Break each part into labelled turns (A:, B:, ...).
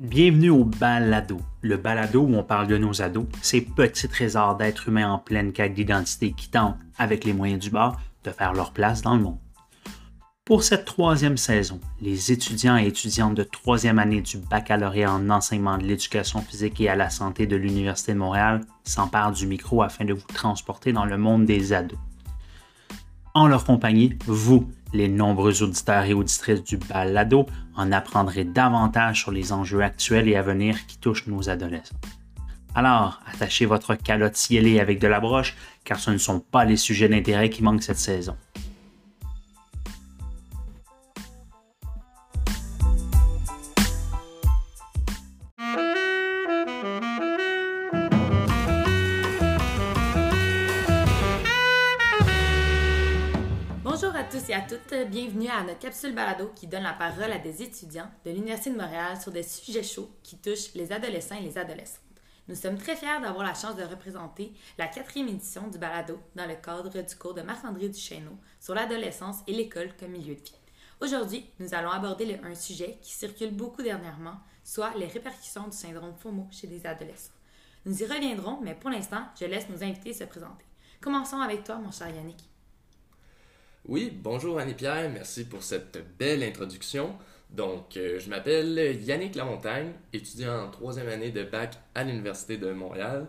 A: Bienvenue au balado, le balado où on parle de nos ados, ces petits trésors d'êtres humains en pleine quête d'identité qui tentent, avec les moyens du bord, de faire leur place dans le monde. Pour cette troisième saison, les étudiants et étudiantes de troisième année du baccalauréat en enseignement de l'éducation physique et à la santé de l'Université de Montréal s'emparent du micro afin de vous transporter dans le monde des ados. En leur compagnie, vous, les nombreux auditeurs et auditrices du balado en apprendrez davantage sur les enjeux actuels et à venir qui touchent nos adolescents. Alors, attachez votre calotte cielée avec de la broche, car ce ne sont pas les sujets d'intérêt qui manquent cette saison.
B: Bienvenue à notre capsule balado qui donne la parole à des étudiants de l'Université de Montréal sur des sujets chauds qui touchent les adolescents et les adolescentes. Nous sommes très fiers d'avoir la chance de représenter la quatrième édition du balado dans le cadre du cours de Marc-André Duchesneau sur l'adolescence et l'école comme milieu de vie. Aujourd'hui, nous allons aborder un sujet qui circule beaucoup dernièrement, soit les répercussions du syndrome FOMO chez les adolescents. Nous y reviendrons, mais pour l'instant, je laisse nos invités se présenter. Commençons avec toi, mon cher Yannick.
C: Oui, bonjour Annie-Pierre, merci pour cette belle introduction. Donc, euh, je m'appelle Yannick Lamontagne, étudiant en troisième année de bac à l'Université de Montréal.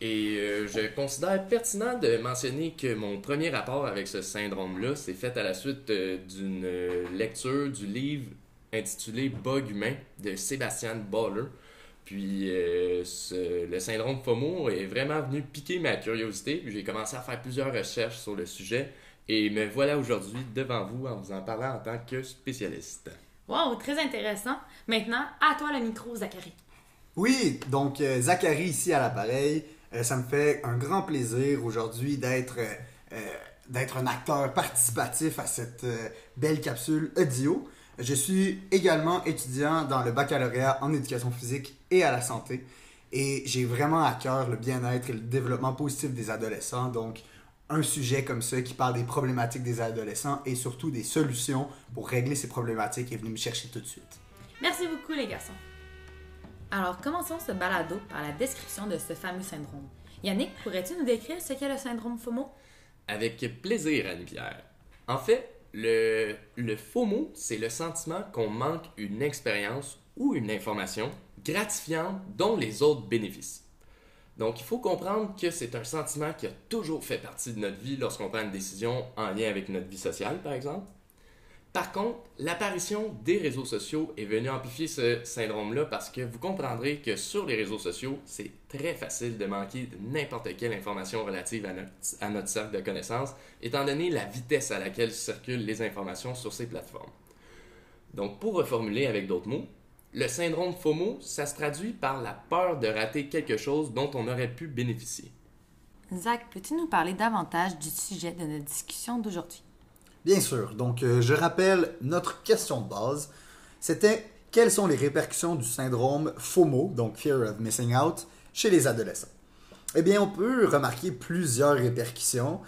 C: Et euh, je considère pertinent de mentionner que mon premier rapport avec ce syndrome-là s'est fait à la suite euh, d'une lecture du livre intitulé Bug humain de Sébastien Baller. Puis le syndrome FOMO est vraiment venu piquer ma curiosité. J'ai commencé à faire plusieurs recherches sur le sujet et me voilà aujourd'hui devant vous en vous en parlant en tant que spécialiste.
B: Wow, très intéressant. Maintenant, à toi le micro, Zachary.
D: Oui, donc euh, Zachary ici à l'appareil. Euh, ça me fait un grand plaisir aujourd'hui d'être euh, d'être un acteur participatif à cette belle capsule audio. Je suis également étudiant dans le baccalauréat en éducation physique et à la santé. Et j'ai vraiment à cœur le bien-être et le développement positif des adolescents. Donc, un sujet comme ça qui parle des problématiques des adolescents et surtout des solutions pour régler ces problématiques est venu me chercher tout de suite.
B: Merci beaucoup les garçons. Alors commençons ce balado par la description de ce fameux syndrome. Yannick, pourrais-tu nous décrire ce qu'est le syndrome FOMO?
C: Avec plaisir, Annie-Pierre. En fait, le, le FOMO, c'est le sentiment qu'on manque une expérience ou une information gratifiante dont les autres bénéficient. Donc, il faut comprendre que c'est un sentiment qui a toujours fait partie de notre vie lorsqu'on prend une décision en lien avec notre vie sociale, par exemple. Par contre, l'apparition des réseaux sociaux est venue amplifier ce syndrome-là parce que vous comprendrez que sur les réseaux sociaux, c'est très facile de manquer n'importe quelle information relative à notre, à notre cercle de connaissances, étant donné la vitesse à laquelle circulent les informations sur ces plateformes. Donc, pour reformuler avec d'autres mots, le syndrome FOMO, ça se traduit par la peur de rater quelque chose dont on aurait pu bénéficier.
B: Zach, peux-tu nous parler davantage du sujet de notre discussion d'aujourd'hui?
D: Bien sûr. Donc, euh, je rappelle notre question de base. C'était quelles sont les répercussions du syndrome FOMO, donc Fear of Missing Out, chez les adolescents? Eh bien, on peut remarquer plusieurs répercussions.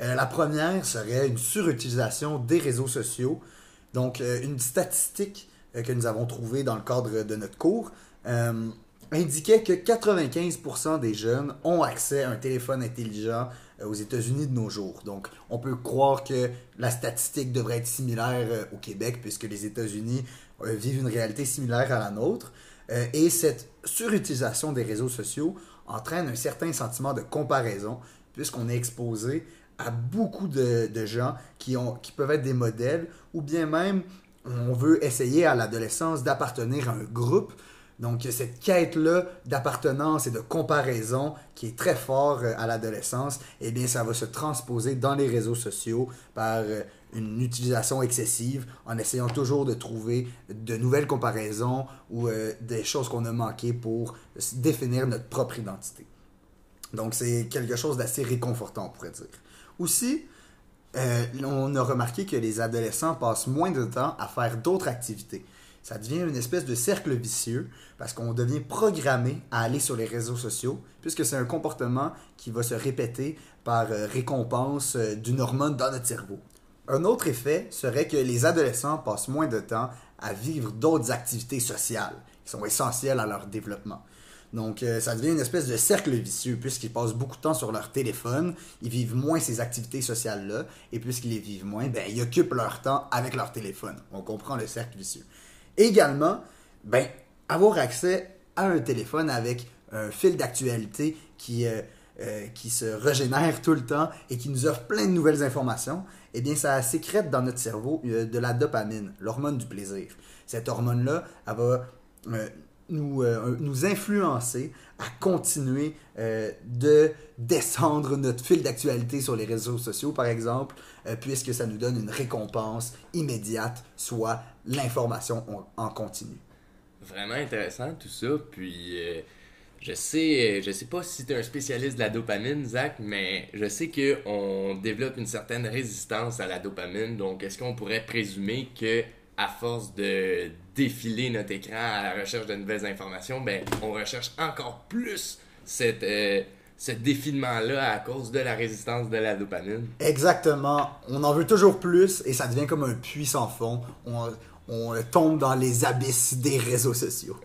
D: Euh, la première serait une surutilisation des réseaux sociaux. Donc, euh, une statistique que nous avons trouvé dans le cadre de notre cours euh, indiquait que 95% des jeunes ont accès à un téléphone intelligent euh, aux États-Unis de nos jours. Donc, on peut croire que la statistique devrait être similaire au Québec, puisque les États-Unis vivent une réalité similaire à la nôtre. et cette surutilisation des réseaux sociaux entraîne un certain sentiment de comparaison, puisqu'on est exposé à beaucoup de, de gens qui, ont, qui peuvent être des modèles, ou bien même on veut essayer à l'adolescence d'appartenir à un groupe. Donc, cette quête-là d'appartenance et de comparaison qui est très fort euh, à l'adolescence, eh bien, ça va se transposer dans les réseaux sociaux par euh, une utilisation excessive en essayant toujours de trouver de nouvelles comparaisons ou euh, des choses qu'on a manquées pour définir notre propre identité. Donc, c'est quelque chose d'assez réconfortant, on pourrait dire. Aussi, euh, on a remarqué que les adolescents passent moins de temps à faire d'autres activités. Ça devient une espèce de cercle vicieux parce qu'on devient programmé à aller sur les réseaux sociaux puisque c'est un comportement qui va se répéter par euh, récompense euh, d'une hormone dans notre cerveau. Un autre effet serait que les adolescents passent moins de temps à vivre d'autres activités sociales, sont essentiels à leur développement. Donc, euh, ça devient une espèce de cercle vicieux, puisqu'ils passent beaucoup de temps sur leur téléphone, ils vivent moins ces activités sociales-là, et puisqu'ils les vivent moins, ben, ils occupent leur temps avec leur téléphone. On comprend le cercle vicieux. Également, ben, avoir accès à un téléphone avec un fil d'actualité qui, euh, euh, se régénère tout le temps et qui nous offre plein de nouvelles informations, eh bien, ça sécrète dans notre cerveau de la dopamine, l'hormone du plaisir. Cette hormone-là, elle va nous, euh, nous influencer à continuer euh, de descendre notre fil d'actualité sur les réseaux sociaux, par exemple, euh, puisque ça nous donne une récompense immédiate, soit l'information en, continu.
C: Vraiment intéressant tout ça. Puis je sais, je sais pas si tu es un spécialiste de la dopamine, Zach, mais je sais qu'on développe une certaine résistance à la dopamine. Donc, est-ce qu'on pourrait présumer que à force de défiler notre écran à la recherche de nouvelles informations, ben, on recherche encore plus cette, euh, ce défilement-là à cause de la résistance de la dopamine.
D: Exactement. On en veut toujours plus et ça devient comme un puits sans fond. On, on tombe dans les abysses des réseaux sociaux.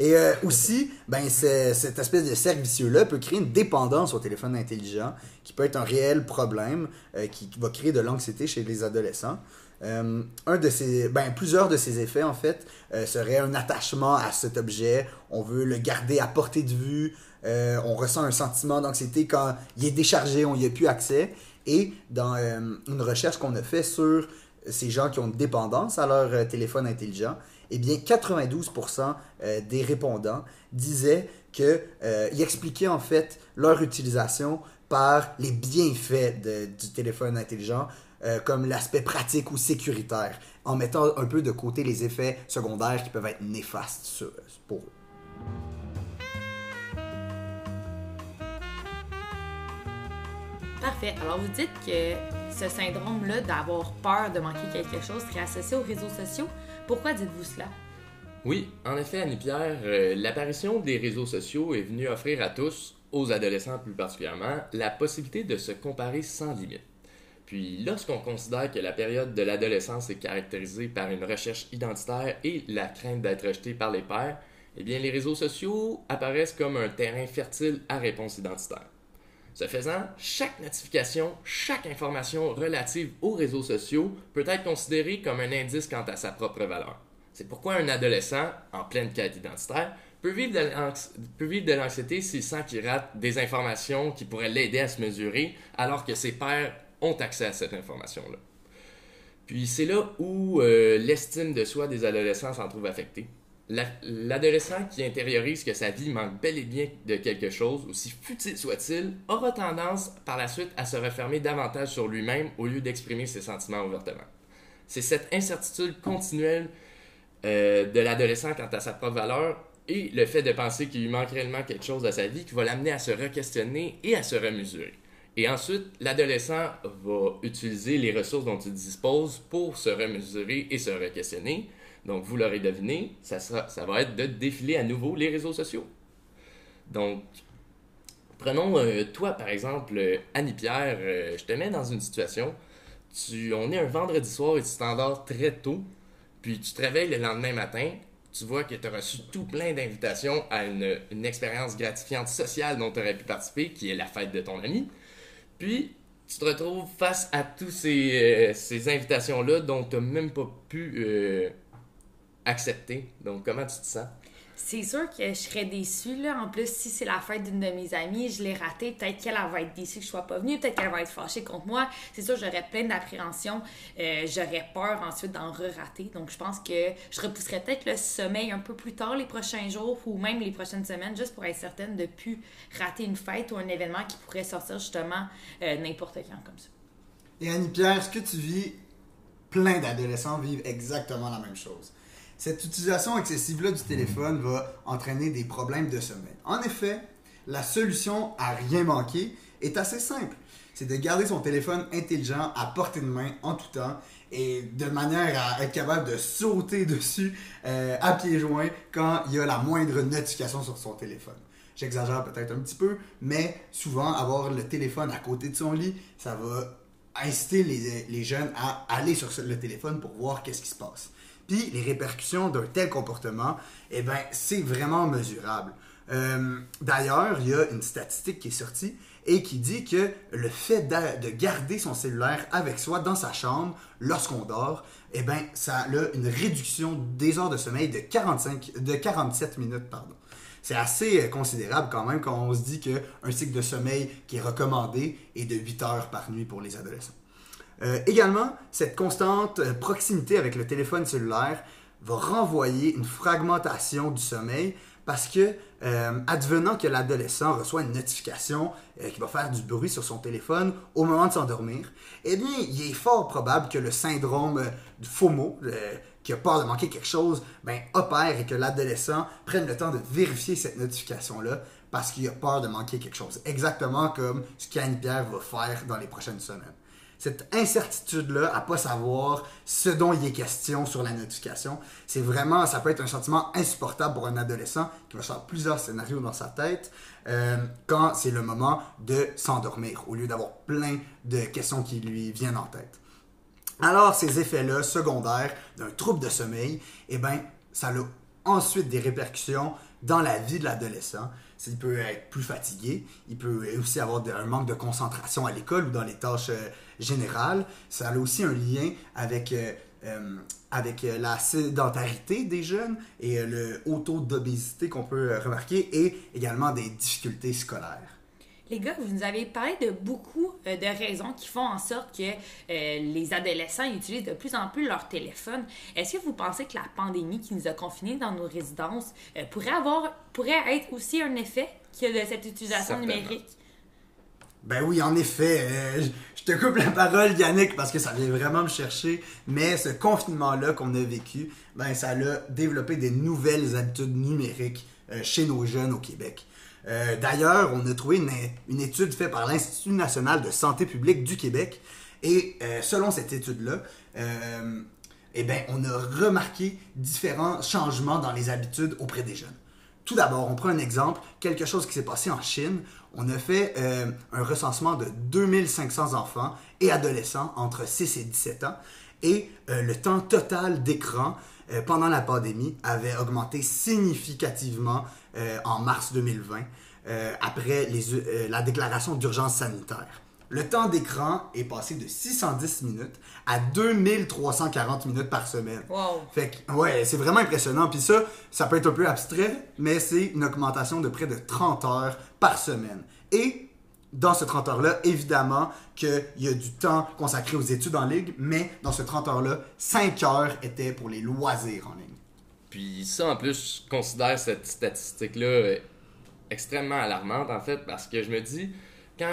D: Et euh, aussi, ben, cette espèce de cercle vicieux-là peut créer une dépendance au téléphone intelligent qui peut être un réel problème euh, qui va créer de l'anxiété chez les adolescents. Euh, un de ces, ben, plusieurs de ces effets, en fait, euh, serait un attachement à cet objet. On veut le garder à portée de vue. Euh, on ressent un sentiment d'anxiété quand il est déchargé, on n'y a plus accès. Et dans une recherche qu'on a fait sur ces gens qui ont une dépendance à leur téléphone intelligent, eh bien, 92% des répondants disaient qu'ils expliquaient en fait leur utilisation par les bienfaits du téléphone intelligent, euh, comme l'aspect pratique ou sécuritaire, en mettant un peu de côté les effets secondaires qui peuvent être néfastes pour eux.
B: Parfait. Alors vous dites que ce syndrome-là d'avoir peur de manquer quelque chose serait associé aux réseaux sociaux. Pourquoi dites-vous cela?
C: Oui, en effet, Annie-Pierre, euh, l'apparition des réseaux sociaux est venue offrir à tous, aux adolescents plus particulièrement, la possibilité de se comparer sans limite. Puis lorsqu'on considère que la période de l'adolescence est caractérisée par une recherche identitaire et la crainte d'être rejeté par les pairs, eh bien les réseaux sociaux apparaissent comme un terrain fertile à réponse identitaire. Ce faisant, chaque notification, chaque information relative aux réseaux sociaux peut être considérée comme un indice quant à sa propre valeur. C'est pourquoi un adolescent, en pleine quête identitaire, peut vivre de l'anxiété s'il sent qu'il rate des informations qui pourraient l'aider à se mesurer, alors que ses pairs ont accès à cette information-là. Puis c'est là où euh, l'estime de soi des adolescents s'en trouve affectée. L'adolescent qui intériorise que sa vie manque bel et bien de quelque chose, aussi futile soit-il, aura tendance par la suite à se refermer davantage sur lui-même au lieu d'exprimer ses sentiments ouvertement. C'est cette incertitude continuelle euh, de l'adolescent quant à sa propre valeur et le fait de penser qu'il lui manque réellement quelque chose à sa vie qui va l'amener à se re-questionner et à se remesurer. Et ensuite, l'adolescent va utiliser les ressources dont il dispose pour se remesurer et se re-questionner. Donc, vous l'aurez deviné, ça, va être de défiler à nouveau les réseaux sociaux. Donc, prenons euh, toi, par exemple, Annie-Pierre, euh, je te mets dans une situation, tu, on est un vendredi soir et tu t'endors très tôt, puis tu te réveilles le lendemain matin, tu vois que tu as reçu tout plein d'invitations à une expérience gratifiante sociale dont tu aurais pu participer, qui est la fête de ton ami. Puis, tu te retrouves face à tous ces, euh, ces invitations-là dont tu n'as même pas pu euh, accepter. Donc, comment tu te sens?
B: C'est sûr que je serais déçue. Là. En plus, si c'est la fête d'une de mes amies, je l'ai ratée, peut-être qu'elle va être déçue que je sois pas venue, peut-être qu'elle va être fâchée contre moi. C'est sûr, j'aurais plein d'appréhension. Euh, j'aurais peur ensuite d'en re-rater. Donc, je pense que je repousserais peut-être le sommeil un peu plus tard les prochains jours ou même les prochaines semaines, juste pour être certaine de ne plus rater une fête ou un événement qui pourrait sortir justement euh, n'importe quand comme ça.
D: Et Annie-Pierre, est-ce que tu vis plein d'adolescents vivent exactement la même chose? Cette utilisation excessive-là du téléphone va entraîner des problèmes de sommeil. En effet, la solution à rien manquer est assez simple. C'est de garder son téléphone intelligent à portée de main en tout temps et de manière à être capable de sauter dessus euh, à pieds joints quand il y a la moindre notification sur son téléphone. J'exagère peut-être un petit peu, mais souvent avoir le téléphone à côté de son lit, ça va inciter les, les jeunes à aller sur le téléphone pour voir qu'est-ce qui se passe. Puis les répercussions d'un tel comportement, eh ben, c'est vraiment mesurable. Euh, D'ailleurs, il y a une statistique qui est sortie et qui dit que le fait de, de garder son cellulaire avec soi dans sa chambre lorsqu'on dort, eh ben, ça a une réduction des heures de sommeil de, 45, de 47 minutes. Pardon. C'est assez euh, considérable quand même quand on se dit qu'un cycle de sommeil qui est recommandé est de 8 heures par nuit pour les adolescents. Euh, également, cette constante euh, proximité avec le téléphone cellulaire va renvoyer une fragmentation du sommeil parce que, euh, advenant que l'adolescent reçoit une notification qui va faire du bruit sur son téléphone au moment de s'endormir, eh bien, il est fort probable que le syndrome du FOMO, qui a peur de manquer quelque chose, ben, opère et que l'adolescent prenne le temps de vérifier cette notification-là parce qu'il a peur de manquer quelque chose. Exactement comme ce qu'Anne Pierre va faire dans les prochaines semaines cette incertitude-là à pas savoir ce dont il est question sur la notification, c'est vraiment, ça peut être un sentiment insupportable pour un adolescent qui va faire plusieurs scénarios dans sa tête euh, quand c'est le moment de s'endormir, au lieu d'avoir plein de questions qui lui viennent en tête. Alors, ces effets-là, secondaires d'un trouble de sommeil, eh ben, ça a ensuite des répercussions dans la vie de l'adolescent. Il peut être plus fatigué, il peut aussi avoir un manque de concentration à l'école ou dans les tâches euh, générales. Ça a aussi un lien avec, euh, euh, avec la sédentarité des jeunes et le haut taux d'obésité qu'on peut remarquer et également des difficultés scolaires.
B: Les gars, vous nous avez parlé de beaucoup euh, de raisons qui font en sorte que euh, les adolescents utilisent de plus en plus leur téléphone. Est-ce que vous pensez que la pandémie qui nous a confinés dans nos résidences euh, pourrait avoir pourrait être aussi un effet que de cette utilisation numérique?
D: Ben oui, en effet. euh, je te coupe la parole, Yannick, parce que ça vient vraiment me chercher. Mais ce confinement-là qu'on a vécu, ben ça a développé des nouvelles habitudes numériques euh, chez nos jeunes au Québec. Euh, D'ailleurs, on a trouvé une, étude faite par l'Institut national de santé publique du Québec. Et euh, selon cette étude-là, euh, eh ben, on a remarqué différents changements dans les habitudes auprès des jeunes. Tout d'abord, on prend un exemple, quelque chose qui s'est passé en Chine. On a fait un recensement de 2500 enfants et adolescents entre 6 et 17 ans. Et le temps total d'écran pendant la pandémie avait augmenté significativement euh, en mars 2020, euh, après les, euh, la déclaration d'urgence sanitaire. Le temps d'écran est passé de 610 minutes à 2340 minutes par semaine.
B: Wow!
D: Fait que, ouais, c'est vraiment impressionnant. Puis ça, ça peut être un peu abstrait, mais c'est une augmentation de près de 30 heures par semaine. Et dans ce 30 heures-là, évidemment qu'il y a du temps consacré aux études en ligne, mais dans ce 30 heures-là, 5 heures étaient pour les loisirs en ligne.
C: Puis ça, en plus, je considère cette statistique-là extrêmement alarmante, en fait, parce que je me dis, quand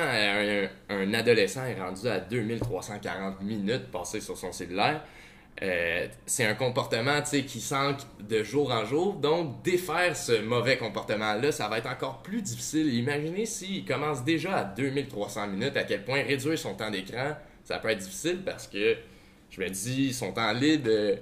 C: un, adolescent est rendu à 2340 minutes passées sur son cellulaire, euh, c'est un comportement qui s'ancre de jour en jour. Donc, défaire ce mauvais comportement-là, ça va être encore plus difficile. Imaginez s'il commence déjà à 2300 minutes, à quel point réduire son temps d'écran, ça peut être difficile parce que je me dis, son temps libre, euh,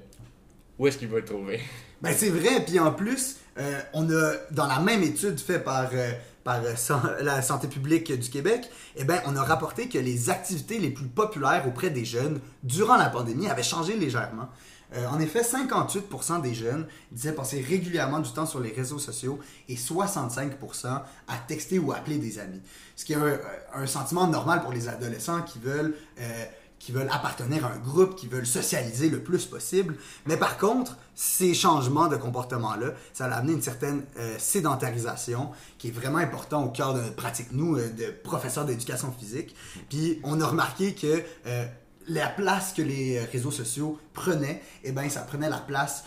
C: où est-ce qu'il va le trouver?
D: Ben c'est vrai, puis en plus, euh, on a dans la même étude faite par, euh, par euh, la santé publique du Québec, eh ben on a rapporté que les activités les plus populaires auprès des jeunes durant la pandémie avaient changé légèrement. En effet, 58% des jeunes disaient passer régulièrement du temps sur les réseaux sociaux et 65% à texter ou appeler des amis. Ce qui est un, sentiment normal pour les adolescents qui veulent qui veulent appartenir à un groupe, qui veulent socialiser le plus possible. Mais par contre, ces changements de comportement-là, ça a amené une certaine euh, sédentarisation qui est vraiment important au cœur de notre pratique, nous, euh, de professeurs d'éducation physique. Puis on a remarqué que euh, la place que les réseaux sociaux prenaient, eh ben, ça prenait la place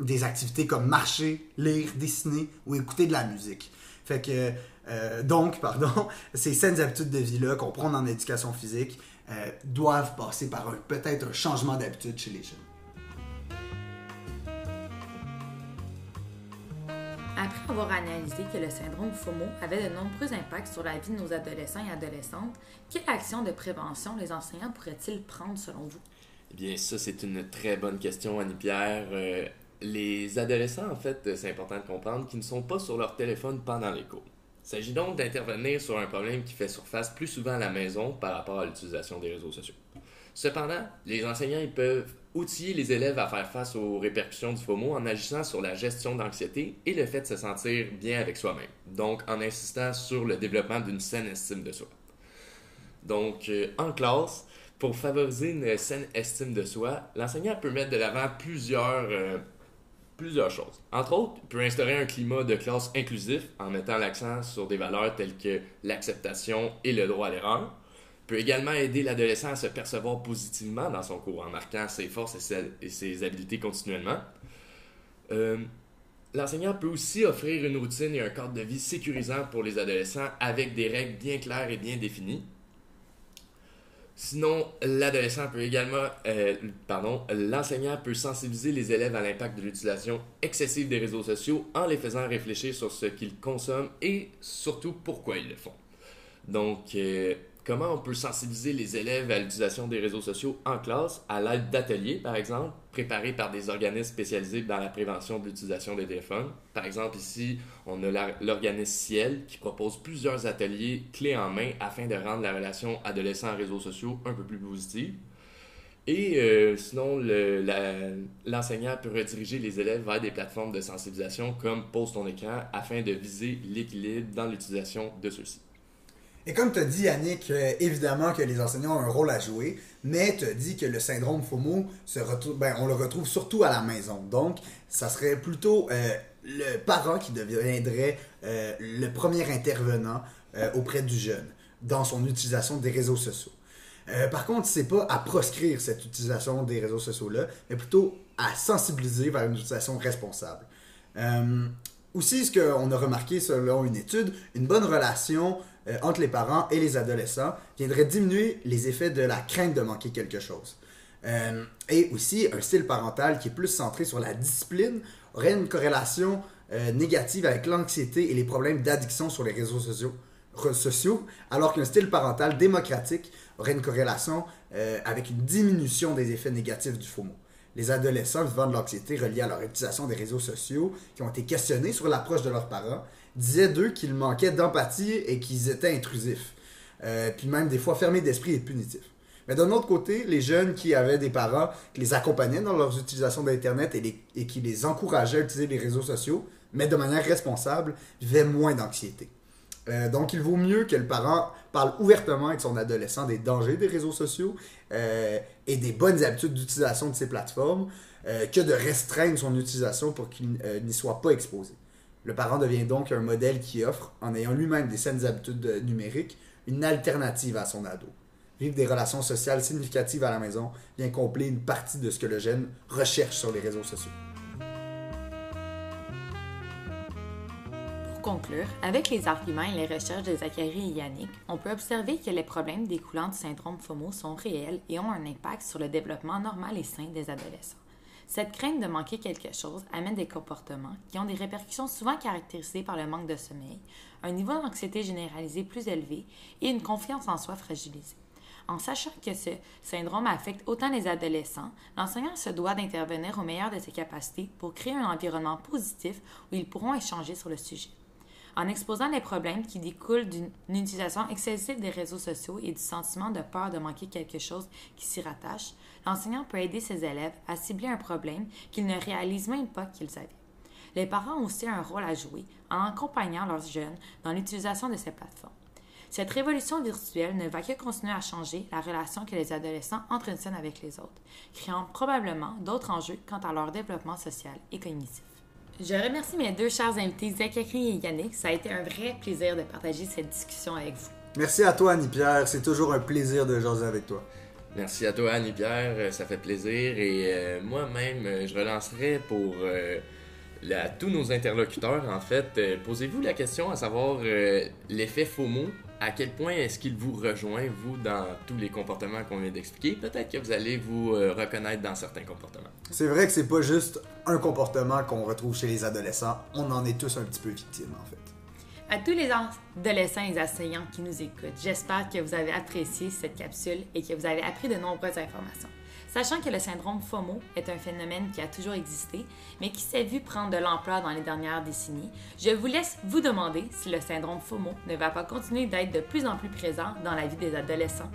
D: des activités comme marcher, lire, dessiner ou écouter de la musique. Fait que, donc, pardon, ces saines habitudes de vie-là qu'on prend en éducation physique euh, doivent passer par un- peut-être un changement d'habitude chez les jeunes.
B: Après avoir analysé que le syndrome FOMO avait de nombreux impacts sur la vie de nos adolescents et adolescentes, quelle action de prévention les enseignants pourraient-ils prendre selon vous?
C: Eh bien, ça, c'est une très bonne question, Annie-Pierre. Euh, les adolescents, en fait, c'est important de comprendre qu'ils ne sont pas sur leur téléphone pendant les cours. Il s'agit donc d'intervenir sur un problème qui fait surface plus souvent à la maison par rapport à l'utilisation des réseaux sociaux. Cependant, les enseignants peuvent outiller les élèves à faire face aux répercussions du FOMO en agissant sur la gestion d'anxiété et le fait de se sentir bien avec soi-même. Donc, en insistant sur le développement d'une saine estime de soi. Donc, euh, en classe, pour favoriser une saine estime de soi, l'enseignant peut mettre de l'avant plusieurs, euh, Entre autres, il peut instaurer un climat de classe inclusif en mettant l'accent sur des valeurs telles que l'acceptation et le droit à l'erreur peut également aider l'adolescent à se percevoir positivement dans son cours en marquant ses forces et ses, habiletés continuellement. Euh, l'enseignant peut aussi offrir une routine et un cadre de vie sécurisant pour les adolescents avec des règles bien claires et bien définies. Sinon, l'adolescent peut également, euh, pardon, l'enseignant peut sensibiliser les élèves à l'impact de l'utilisation excessive des réseaux sociaux en les faisant réfléchir sur ce qu'ils consomment et surtout pourquoi ils le font. Donc, euh, comment on peut sensibiliser les élèves à l'utilisation des réseaux sociaux en classe à l'aide d'ateliers, par exemple, préparés par des organismes spécialisés dans la prévention de l'utilisation des téléphones. Par exemple, ici, on a l'organisme Ciel qui propose plusieurs ateliers clés en main afin de rendre la relation adolescent-réseaux sociaux un peu plus positive. Et euh, sinon, l'enseignant peut rediriger les élèves vers des plateformes de sensibilisation comme Pose ton écran afin de viser l'équilibre dans l'utilisation de ceux-ci.
D: Et comme tu as dit, Yannick, euh, évidemment que les enseignants ont un rôle à jouer, mais tu as dit que le syndrome FOMO, ben, on le retrouve surtout à la maison. Donc, ça serait plutôt euh, le parent qui deviendrait euh, le premier intervenant auprès du jeune dans son utilisation des réseaux sociaux. par contre, c'est pas à proscrire cette utilisation des réseaux sociaux-là, mais plutôt à sensibiliser vers une utilisation responsable. aussi, ce qu'on a remarqué selon une étude, une bonne relation euh, entre les parents et les adolescents viendrait diminuer les effets de la crainte de manquer quelque chose. Euh, et aussi, un style parental qui est plus centré sur la discipline aurait une corrélation euh, négative avec l'anxiété et les problèmes d'addiction sur les réseaux sociaux, sociaux alors qu'un style parental démocratique aurait une corrélation avec une diminution des effets négatifs du FOMO. Les adolescents vivant de l'anxiété reliée à leur utilisation des réseaux sociaux, qui ont été questionnés sur l'approche de leurs parents, disaient d'eux qu'ils manquaient d'empathie et qu'ils étaient intrusifs. Euh, puis même des fois fermés d'esprit et punitifs. Mais d'un autre côté, les jeunes qui avaient des parents qui les accompagnaient dans leur utilisation d'Internet et, et, qui les encourageaient à utiliser les réseaux sociaux, mais de manière responsable, vivaient moins d'anxiété. Euh, donc, il vaut mieux que le parent parle ouvertement avec son adolescent des dangers des réseaux sociaux euh, et des bonnes habitudes d'utilisation de ces plateformes que de restreindre son utilisation pour qu'il n'y soit pas exposé. Le parent devient donc un modèle qui offre, en ayant lui-même des saines habitudes numériques, une alternative à son ado. Vivre des relations sociales significatives à la maison vient combler une partie de ce que le jeune recherche sur les réseaux sociaux.
B: Conclure, avec les arguments et les recherches de Zachary et Yannick, on peut observer que les problèmes découlant du syndrome FOMO sont réels et ont un impact sur le développement normal et sain des adolescents. Cette crainte de manquer quelque chose amène des comportements qui ont des répercussions souvent caractérisées par le manque de sommeil, un niveau d'anxiété généralisé plus élevé et une confiance en soi fragilisée. En sachant que ce syndrome affecte autant les adolescents, l'enseignant se doit d'intervenir au meilleur de ses capacités pour créer un environnement positif où ils pourront échanger sur le sujet en exposant les problèmes qui découlent d'une utilisation excessive des réseaux sociaux et du sentiment de peur de manquer quelque chose qui s'y rattache, l'enseignant peut aider ses élèves à cibler un problème qu'ils ne réalisent même pas qu'ils avaient. Les parents ont aussi un rôle à jouer en accompagnant leurs jeunes dans l'utilisation de ces plateformes. Cette révolution virtuelle ne va que continuer à changer la relation que les adolescents entretiennent avec les autres, créant probablement d'autres enjeux quant à leur développement social et cognitif. Je remercie mes deux chers invités, Zachary et Yannick. Ça a été un vrai plaisir de partager cette discussion avec vous.
D: Merci à toi, Annie-Pierre. C'est toujours un plaisir de jaser avec toi.
C: Merci à toi, Annie-Pierre. Ça fait plaisir. Et euh, moi-même, euh, je relancerai pour euh, tous nos interlocuteurs, en fait. Posez-vous la question à savoir l'effet FOMO à quel point est-ce qu'il vous rejoint, vous, dans tous les comportements qu'on vient d'expliquer? Peut-être que vous allez vous euh, reconnaître dans certains comportements.
D: C'est vrai que c'est pas juste un comportement qu'on retrouve chez les adolescents. On en est tous un petit peu victimes, en fait.
B: À tous les adolescents et enseignants qui nous écoutent, j'espère que vous avez apprécié cette capsule et que vous avez appris de nombreuses informations. Sachant que le syndrome FOMO est un phénomène qui a toujours existé, mais qui s'est vu prendre de l'ampleur dans les dernières décennies, je vous laisse vous demander si le syndrome FOMO ne va pas continuer d'être de plus en plus présent dans la vie des adolescents.